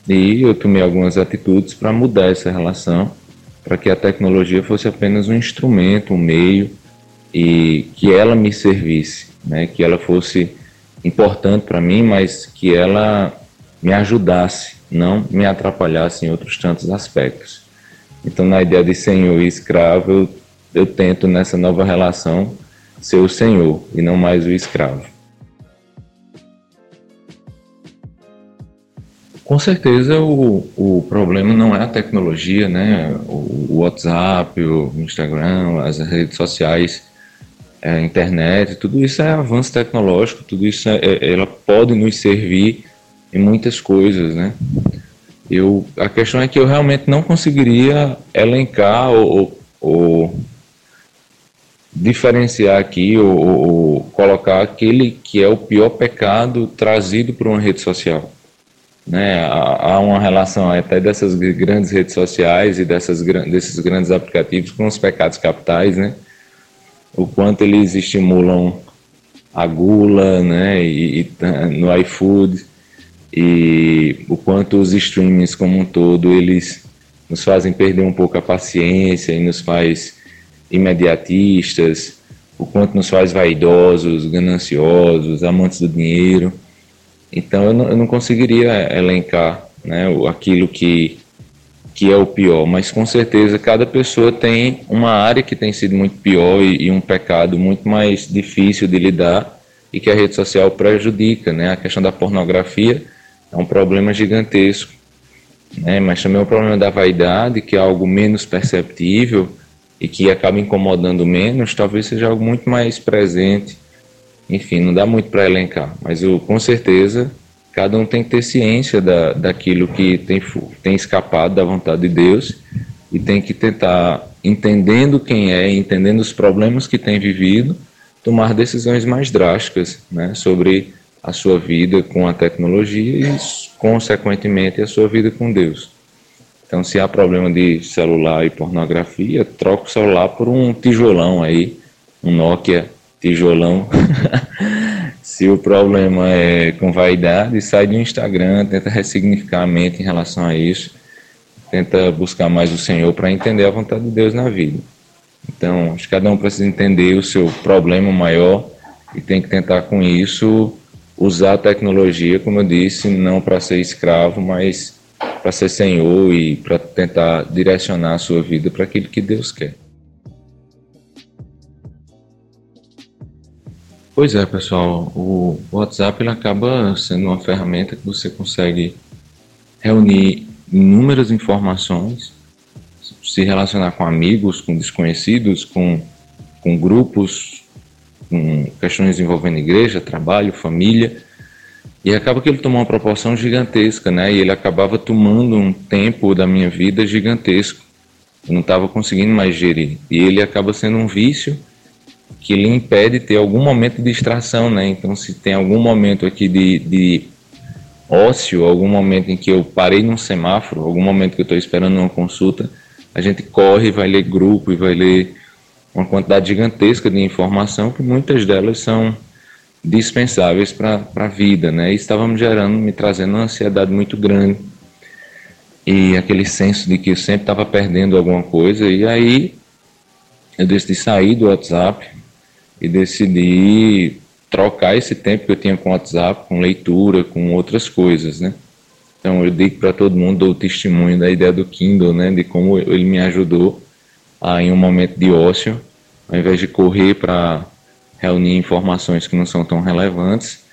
E eu tomei algumas atitudes para mudar essa relação, para que a tecnologia fosse apenas um instrumento, um meio, e que ela me servisse, né? Que ela fosse importante para mim, mas que ela me ajudasse, não me atrapalhasse em outros tantos aspectos. Então, na ideia de senhor e escravo, eu, eu tento nessa nova relação ser o senhor e não mais o escravo. Com certeza o, o problema não é a tecnologia, né? O, o WhatsApp, o Instagram, as redes sociais, a internet, tudo isso é avanço tecnológico, tudo isso é, é, ela pode nos servir em muitas coisas, né? Eu, a questão é que eu realmente não conseguiria elencar ou, ou diferenciar aqui ou, ou, colocar aquele que é o pior pecado trazido por uma rede social. Né? Há, uma relação até dessas grandes redes sociais e dessas, desses grandes aplicativos com os pecados capitais, né? o quanto eles estimulam a gula né? e, e no iFood e o quanto os streamings como um todo eles nos fazem perder um pouco a paciência e nos faz imediatistas, o quanto nos faz vaidosos, gananciosos, amantes do dinheiro. Então eu não, eu não conseguiria elencar né, aquilo que, que é o pior, mas com certeza cada pessoa tem uma área que tem sido muito pior e, e um pecado muito mais difícil de lidar e que a rede social prejudica, né? A questão da pornografia é um problema gigantesco. Né? Mas também é um problema da vaidade, que é algo menos perceptível e que acaba incomodando menos, talvez seja algo muito mais presente. Enfim, não dá muito para elencar, mas eu, com certeza cada um tem que ter ciência da, daquilo que tem, tem escapado da vontade de Deus e tem que tentar, entendendo quem é, entendendo os problemas que tem vivido, tomar decisões mais drásticas né, sobre a sua vida com a tecnologia e, consequentemente, a sua vida com Deus. Então, se há problema de celular e pornografia, troca o celular por um tijolão aí, um Nokia tijolão. Se o problema é com vaidade, sai do Instagram, tenta ressignificar a mente em relação a isso, tenta buscar mais o Senhor para entender a vontade de Deus na vida. Então, acho que cada um precisa entender o seu problema maior e tem que tentar com isso usar a tecnologia, como eu disse, não para ser escravo, mas para ser senhor e para tentar direcionar a sua vida para aquilo que Deus quer. Pois é, pessoal, o WhatsApp ele acaba sendo uma ferramenta que você consegue reunir inúmeras informações, se relacionar com amigos, com desconhecidos, com, com grupos, com questões envolvendo igreja, trabalho, família. E acaba que ele tomou uma proporção gigantesca, né? E ele acabava tomando um tempo da minha vida gigantesco. Eu não estava conseguindo mais gerir. E ele acaba sendo um vício que lhe impede ter algum momento de distração, né? Então, se tem algum momento aqui de, de ócio, algum momento em que eu parei num semáforo, algum momento que eu estou esperando uma consulta, a gente corre, vai ler grupo e vai ler uma quantidade gigantesca de informação que muitas delas são dispensáveis para a vida, né? E estava me gerando, me trazendo uma ansiedade muito grande e aquele senso de que eu sempre estava perdendo alguma coisa. E aí eu decidi sair do WhatsApp e decidi trocar esse tempo que eu tinha com o WhatsApp, com leitura, com outras coisas, né? Então eu digo para todo mundo, dou o testemunho da ideia do Kindle, né? De como ele me ajudou em um momento de ócio, ao invés de correr para reunir informações que não são tão relevantes,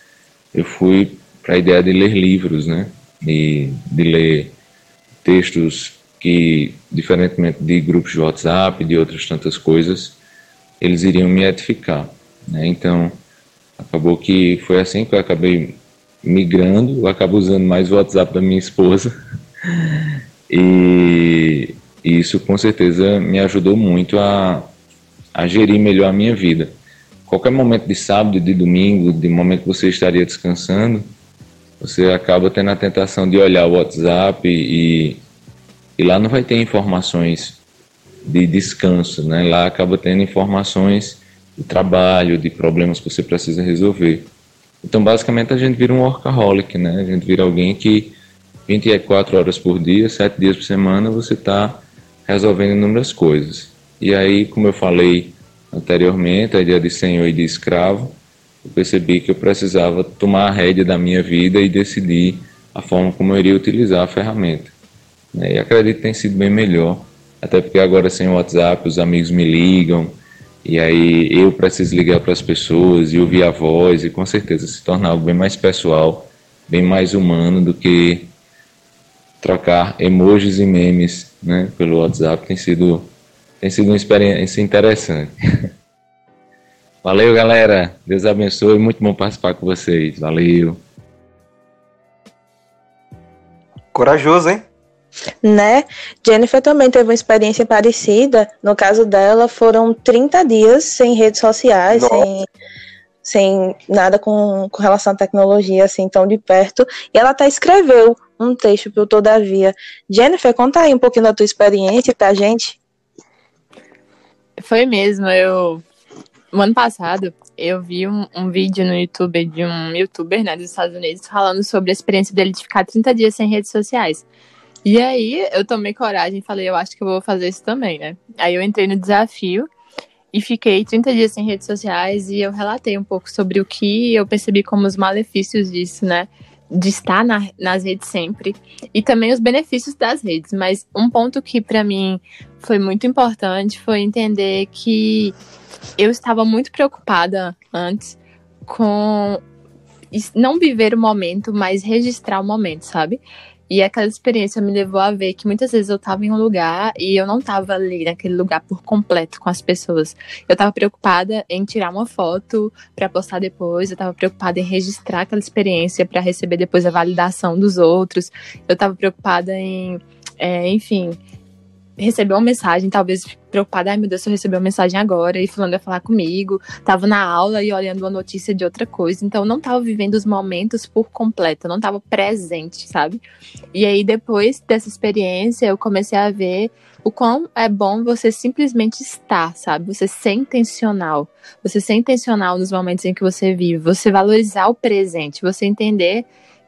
eu fui para a ideia de ler livros, né? E de ler textos que, diferentemente de grupos de WhatsApp, de outras tantas coisas, eles iriam me edificar, né? Então, acabou que foi assim que eu acabei migrando, eu acabo usando mais o WhatsApp da minha esposa, e isso com certeza me ajudou muito a, a gerir melhor a minha vida qualquer momento de sábado, de domingo, de momento que você estaria descansando, você acaba tendo a tentação de olhar o WhatsApp e, e lá não vai ter informações de descanso, né? Lá acaba tendo informações de trabalho, de problemas que você precisa resolver. Então, basicamente, a gente vira um workaholic, né? A gente vira alguém que 24 horas por dia, 7 dias por semana, você está resolvendo inúmeras coisas. E aí, como eu falei anteriormente, a ideia de senhor e de escravo, eu percebi que eu precisava tomar a rédea da minha vida e decidir a forma como eu iria utilizar a ferramenta. Né? E acredito que tem sido bem melhor, até porque agora sem o WhatsApp os amigos me ligam, e aí eu preciso ligar para as pessoas e ouvir a voz, e com certeza se torna algo bem mais pessoal, bem mais humano do que trocar emojis e memes né, pelo WhatsApp tem sido tem sido uma experiência interessante. Valeu, galera. Deus abençoe. Muito bom participar com vocês. Valeu. Corajoso, hein? Né? Jennifer também teve uma experiência parecida. No caso dela, foram 30 dias sem redes sociais, sem, sem nada com, com relação à tecnologia assim tão de perto. E ela até escreveu um texto para o Todavia. Jennifer, conta aí um pouquinho da tua experiência pra gente. Foi mesmo, eu. No ano passado, eu vi um, um, vídeo no YouTube de um youtuber, né, dos Estados Unidos, falando sobre a experiência dele de ficar 30 dias sem redes sociais. E aí eu tomei coragem e falei, eu acho que eu vou fazer isso também, né? Aí eu entrei no desafio e fiquei 30 dias sem redes sociais e eu relatei um pouco sobre o que eu percebi como os malefícios disso, né? De estar na, nas redes sempre e também os benefícios das redes. Mas um ponto que para mim foi muito importante foi entender que eu estava muito preocupada antes com não viver o momento, mas registrar o momento, sabe? E aquela experiência me levou a ver que muitas vezes eu estava em um lugar e eu não estava ali naquele lugar por completo com as pessoas. Eu estava preocupada em tirar uma foto para postar depois, eu estava preocupada em registrar aquela experiência para receber depois a validação dos outros. Eu estava preocupada em, é, enfim, recebeu uma mensagem, talvez preocupada, ai meu Deus, se eu receber uma mensagem agora e fulano vai falar comigo, tava na aula e olhando uma notícia de outra coisa, então não tava vivendo os momentos por completo, não tava presente, sabe? E aí depois dessa experiência eu comecei a ver o quão é bom você simplesmente estar, sabe? Você ser intencional, você ser intencional nos momentos em que você vive, você valorizar o presente, você entender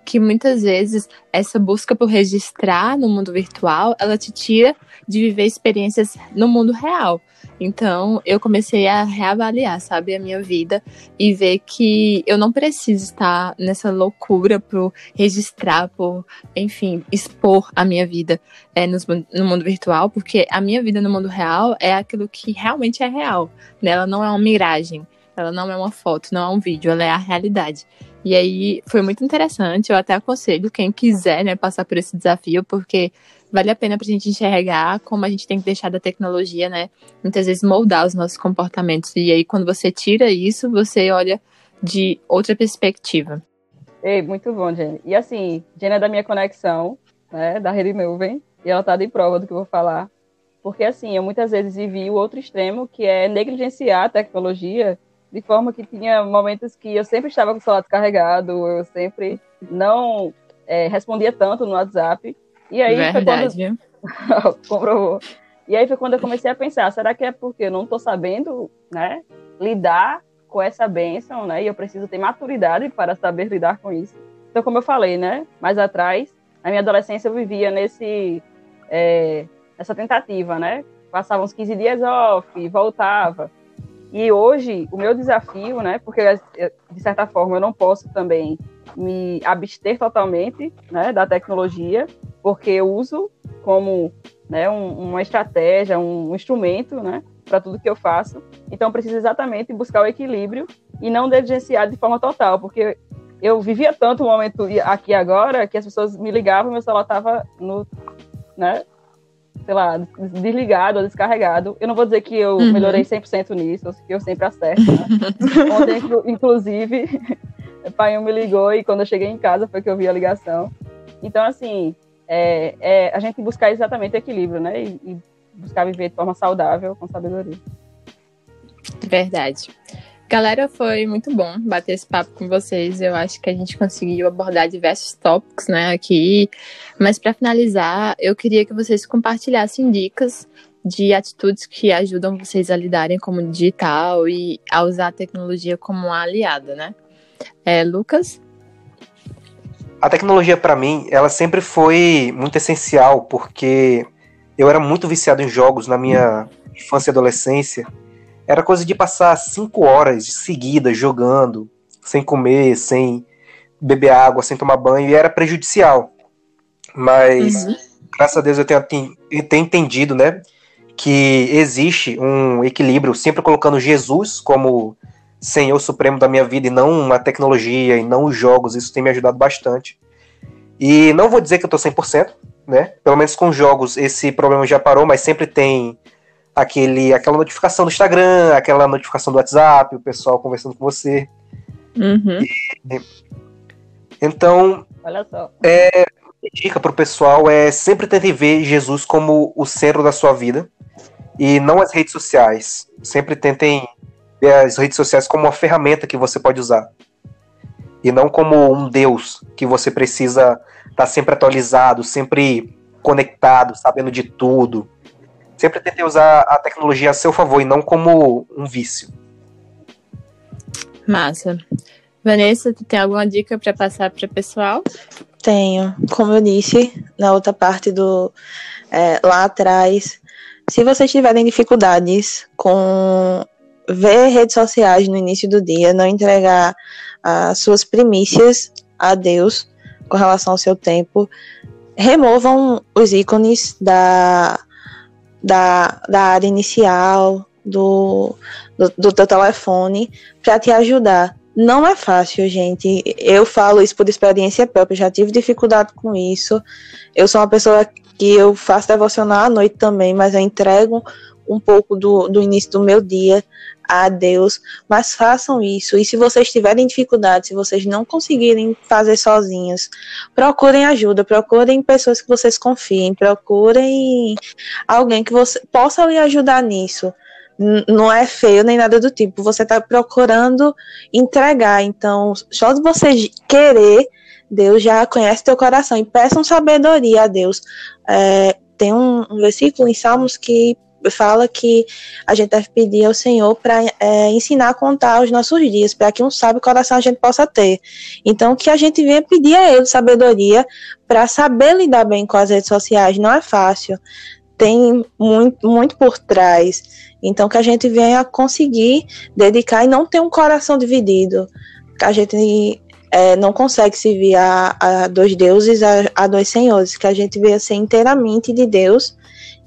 que muitas vezes essa busca por registrar no mundo virtual, ela te tira de viver experiências no mundo real. Então, eu comecei a reavaliar, sabe, a minha vida e ver que eu não preciso estar nessa loucura por registrar, por, enfim, expor a minha vida é, no, no mundo virtual, porque a minha vida no mundo real é aquilo que realmente é real, né? Ela não é uma miragem, ela não é uma foto, não é um vídeo, ela é a realidade. E aí foi muito interessante. Eu até aconselho quem quiser né, passar por esse desafio, porque vale a pena para a gente enxergar como a gente tem que deixar da tecnologia, né? Muitas vezes moldar os nossos comportamentos. E aí, quando você tira isso, você olha de outra perspectiva. Ei, muito bom, Jenny. E assim, Jenny é da minha conexão, né, da rede nuvem, e ela tá de prova do que eu vou falar. Porque assim, eu muitas vezes vivi o outro extremo, que é negligenciar a tecnologia de forma que tinha momentos que eu sempre estava com o celular descarregado, eu sempre não é, respondia tanto no WhatsApp. E aí Verdade. foi quando... Comprovou. E aí foi quando eu comecei a pensar, será que é porque eu não estou sabendo né, lidar com essa bênção, né? E eu preciso ter maturidade para saber lidar com isso. Então, como eu falei, né? Mais atrás, na minha adolescência eu vivia nesse... É, essa tentativa, né? Passava uns 15 dias off, voltava. E hoje, o meu desafio, né, porque de certa forma eu não posso também me abster totalmente né, da tecnologia, porque eu uso como né, um, uma estratégia, um, um instrumento né, para tudo que eu faço. Então, eu preciso exatamente buscar o equilíbrio e não negligenciar de forma total, porque eu vivia tanto o momento aqui agora que as pessoas me ligavam, meu celular estava no, né, sei lá, desligado ou descarregado. Eu não vou dizer que eu uhum. melhorei 100% nisso, que eu sempre acerto. Né? Ontem, inclusive, o pai me ligou e quando eu cheguei em casa foi que eu vi a ligação. Então, assim, é, é a gente buscar exatamente o equilíbrio, né? E, e buscar viver de forma saudável, com sabedoria. Verdade. Galera, foi muito bom bater esse papo com vocês. Eu acho que a gente conseguiu abordar diversos tópicos, né, aqui. Mas para finalizar, eu queria que vocês compartilhassem dicas de atitudes que ajudam vocês a lidarem como digital e a usar a tecnologia como uma aliada, né? É, Lucas? A tecnologia para mim, ela sempre foi muito essencial porque eu era muito viciado em jogos na minha infância e adolescência era coisa de passar cinco horas seguidas jogando, sem comer, sem beber água, sem tomar banho, e era prejudicial. Mas, uhum. graças a Deus, eu tenho, eu tenho entendido, né, que existe um equilíbrio, sempre colocando Jesus como Senhor Supremo da minha vida e não a tecnologia e não os jogos, isso tem me ajudado bastante. E não vou dizer que eu tô 100%, né? Pelo menos com jogos esse problema já parou, mas sempre tem aquele, aquela notificação do Instagram, aquela notificação do WhatsApp, o pessoal conversando com você. Uhum. E, então, Olha só. É, dica pro pessoal é sempre tente ver Jesus como o centro da sua vida e não as redes sociais. Sempre tentem ver as redes sociais como uma ferramenta que você pode usar e não como um Deus que você precisa estar tá sempre atualizado, sempre conectado, sabendo de tudo sempre tentei usar a tecnologia a seu favor e não como um vício. Massa. Vanessa, tu tem alguma dica para passar para o pessoal? Tenho. Como eu disse na outra parte do é, lá atrás, se vocês tiverem dificuldades com ver redes sociais no início do dia, não entregar as suas primícias a Deus com relação ao seu tempo, removam os ícones da da, da área inicial do, do, do teu telefone para te ajudar. Não é fácil, gente. Eu falo isso por experiência própria, já tive dificuldade com isso. Eu sou uma pessoa que eu faço devocional à noite também, mas eu entrego um pouco do, do início do meu dia a Deus, mas façam isso. E se vocês tiverem dificuldade, se vocês não conseguirem fazer sozinhos, procurem ajuda, procurem pessoas que vocês confiem, procurem alguém que você possa lhe ajudar nisso. não é feio nem nada do tipo. Você está procurando entregar. Então, só de você querer, Deus já conhece teu coração. E peçam sabedoria a Deus. É, tem um, um versículo em Salmos que fala que a gente deve pedir ao Senhor para é, ensinar a contar os nossos dias, para que um sábio coração a gente possa ter. Então, que a gente venha pedir a Ele sabedoria para saber lidar bem com as redes sociais. Não é fácil, tem muito, muito por trás. Então, que a gente venha conseguir dedicar e não ter um coração dividido. Que a gente é, não consegue servir a, a dois deuses, a, a dois senhores. Que a gente venha ser inteiramente de Deus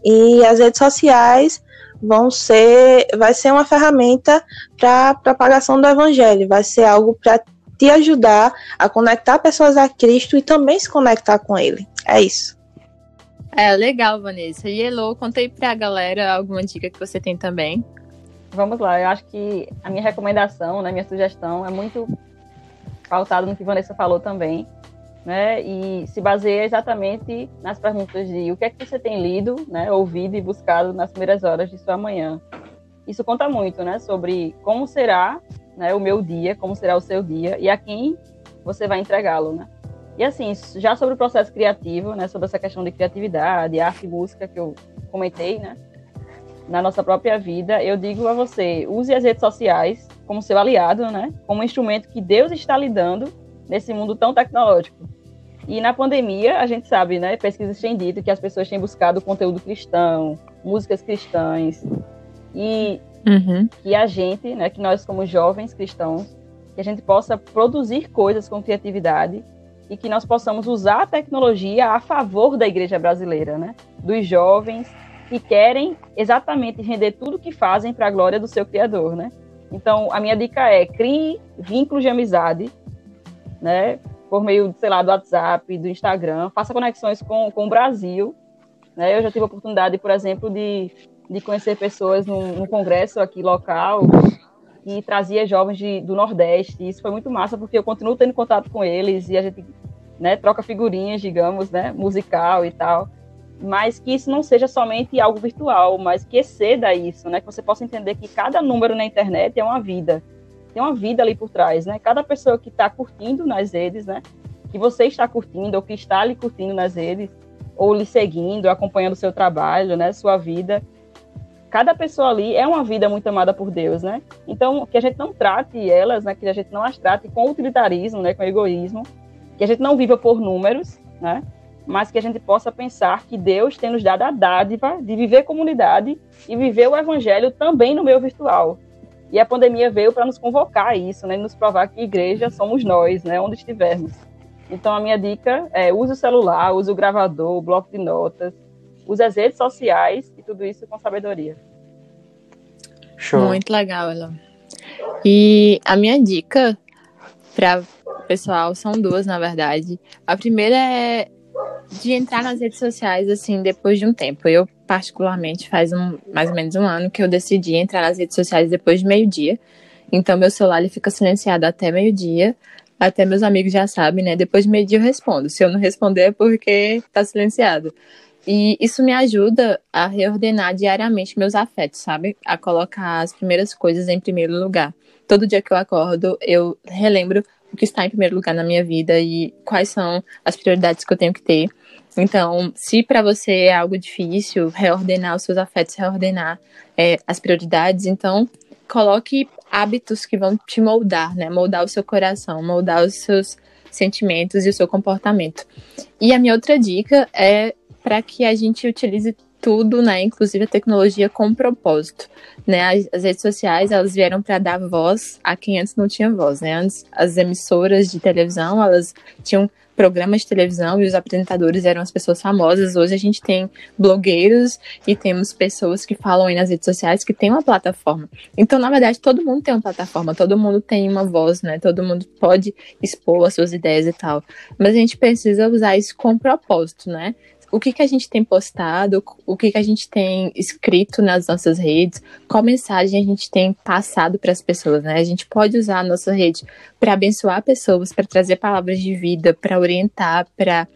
e as redes sociais vão ser, vai ser uma ferramenta para propagação do evangelho, vai ser algo para te ajudar a conectar pessoas a Cristo e também se conectar com Ele. É isso. É legal, Vanessa. E Elo, contei para a galera alguma dica que você tem também. Vamos lá, eu acho que a minha recomendação, né, minha sugestão é muito pautada no que Vanessa falou também né? E se baseia exatamente nas perguntas de o que é que você tem lido, né, ouvido e buscado nas primeiras horas de sua manhã. Isso conta muito, né, sobre como será, né, o meu dia, como será o seu dia e a quem você vai entregá-lo, né? E assim, já sobre o processo criativo, né, sobre essa questão de criatividade, arte e música que eu comentei, né, na nossa própria vida, eu digo a você, use as redes sociais como seu aliado, né, como um instrumento que Deus está lhe dando nesse mundo tão tecnológico. E na pandemia, a gente sabe, né, pesquisas têm dito que as pessoas têm buscado conteúdo cristão, músicas cristãs, e uhum. que a gente, né, que nós como jovens cristãos, que a gente possa produzir coisas com criatividade e que nós possamos usar a tecnologia a favor da igreja brasileira, né, dos jovens que querem exatamente render tudo que fazem para a glória do seu Criador, né. Então, a minha dica é crie vínculos de amizade né? Por meio, sei lá, do WhatsApp, do Instagram, faça conexões com, com o Brasil. Né? Eu já tive a oportunidade, por exemplo, de, de conhecer pessoas num, num congresso aqui local que trazia jovens de, do Nordeste. E isso foi muito massa, porque eu continuo tendo contato com eles e a gente né, troca figurinhas, digamos, né, musical e tal. Mas que isso não seja somente algo virtual, mas que exceda isso, né? Que você possa entender que cada número na internet é uma vida tem uma vida ali por trás, né? Cada pessoa que está curtindo nas redes, né? Que você está curtindo ou que está ali curtindo nas redes, ou lhe seguindo, acompanhando o seu trabalho, né? Sua vida. Cada pessoa ali é uma vida muito amada por Deus, né? Então, que a gente não trate elas, né? Que a gente não as trate com utilitarismo, né? Com egoísmo. Que a gente não viva por números, né? Mas que a gente possa pensar que Deus tem nos dado a dádiva de viver comunidade e viver o evangelho também no meio virtual, e a pandemia veio para nos convocar a isso, né? Nos provar que igreja somos nós, né? Onde estivermos. Então, a minha dica é use o celular, use o gravador, o bloco de notas, use as redes sociais e tudo isso com sabedoria. Show. Muito legal, Ela. E a minha dica para o pessoal são duas, na verdade. A primeira é de entrar nas redes sociais, assim, depois de um tempo. Eu, particularmente, faz um, mais ou menos um ano que eu decidi entrar nas redes sociais depois de meio-dia. Então, meu celular ele fica silenciado até meio-dia. Até meus amigos já sabem, né? Depois de meio-dia eu respondo. Se eu não responder é porque tá silenciado. E isso me ajuda a reordenar diariamente meus afetos, sabe? A colocar as primeiras coisas em primeiro lugar. Todo dia que eu acordo, eu relembro o que está em primeiro lugar na minha vida e quais são as prioridades que eu tenho que ter. Então, se para você é algo difícil reordenar os seus afetos, reordenar é, as prioridades, então coloque hábitos que vão te moldar, né? Moldar o seu coração, moldar os seus sentimentos e o seu comportamento. E a minha outra dica é para que a gente utilize tudo, né, inclusive a tecnologia com propósito, né? As, redes sociais, elas vieram para dar voz a quem antes não tinha voz, né? Antes as emissoras de televisão, elas tinham programas de televisão e os apresentadores eram as pessoas famosas. Hoje a gente tem blogueiros e temos pessoas que falam aí nas redes sociais que tem uma plataforma. Então, na verdade, todo mundo tem uma plataforma, todo mundo tem uma voz, né? Todo mundo pode expor as suas ideias e tal. Mas a gente precisa usar isso com propósito, né? O que, que a gente tem postado, o que, que a gente tem escrito nas nossas redes, qual mensagem a gente tem passado para as pessoas, né? A gente pode usar a nossa rede para abençoar pessoas, para trazer palavras de vida, para orientar, para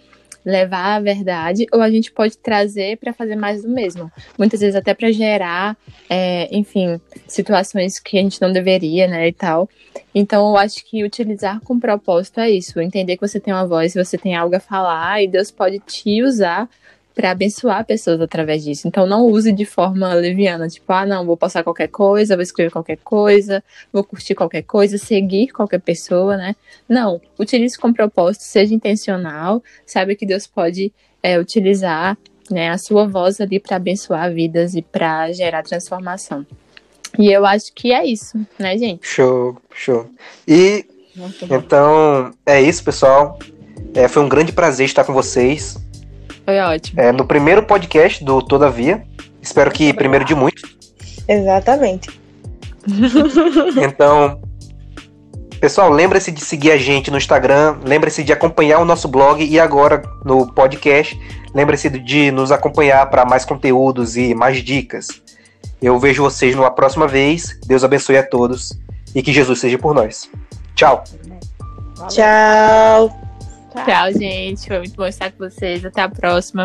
levar a verdade, ou a gente pode trazer para fazer mais do mesmo. Muitas vezes até para gerar, é, enfim, situações que a gente não deveria, né, e tal. Então, eu acho que utilizar com propósito é isso, entender que você tem uma voz, você tem algo a falar e Deus pode te usar para abençoar pessoas através disso. Então não use de forma leviana, tipo, ah, não, vou postar qualquer coisa, vou escrever qualquer coisa, vou curtir qualquer coisa, seguir qualquer pessoa, né? Não, utilize com propósito, seja intencional, saiba que Deus pode é, utilizar né, a sua voz ali para abençoar vidas e para gerar transformação. E eu acho que é isso, né, gente? Show, show. E então é isso, pessoal. É, foi um grande prazer estar com vocês. Foi ótimo. É, no primeiro podcast do Todavia. Espero que primeiro de muitos. Exatamente. então, pessoal, lembre-se de seguir a gente no Instagram, lembre-se de acompanhar o nosso blog e agora no podcast, lembre-se de nos acompanhar para mais conteúdos e mais dicas. Eu vejo vocês numa próxima vez. Deus abençoe a todos e que Jesus seja por nós. Tchau. Tchau. Tchau, gente. Foi muito bom estar com vocês. Até a próxima.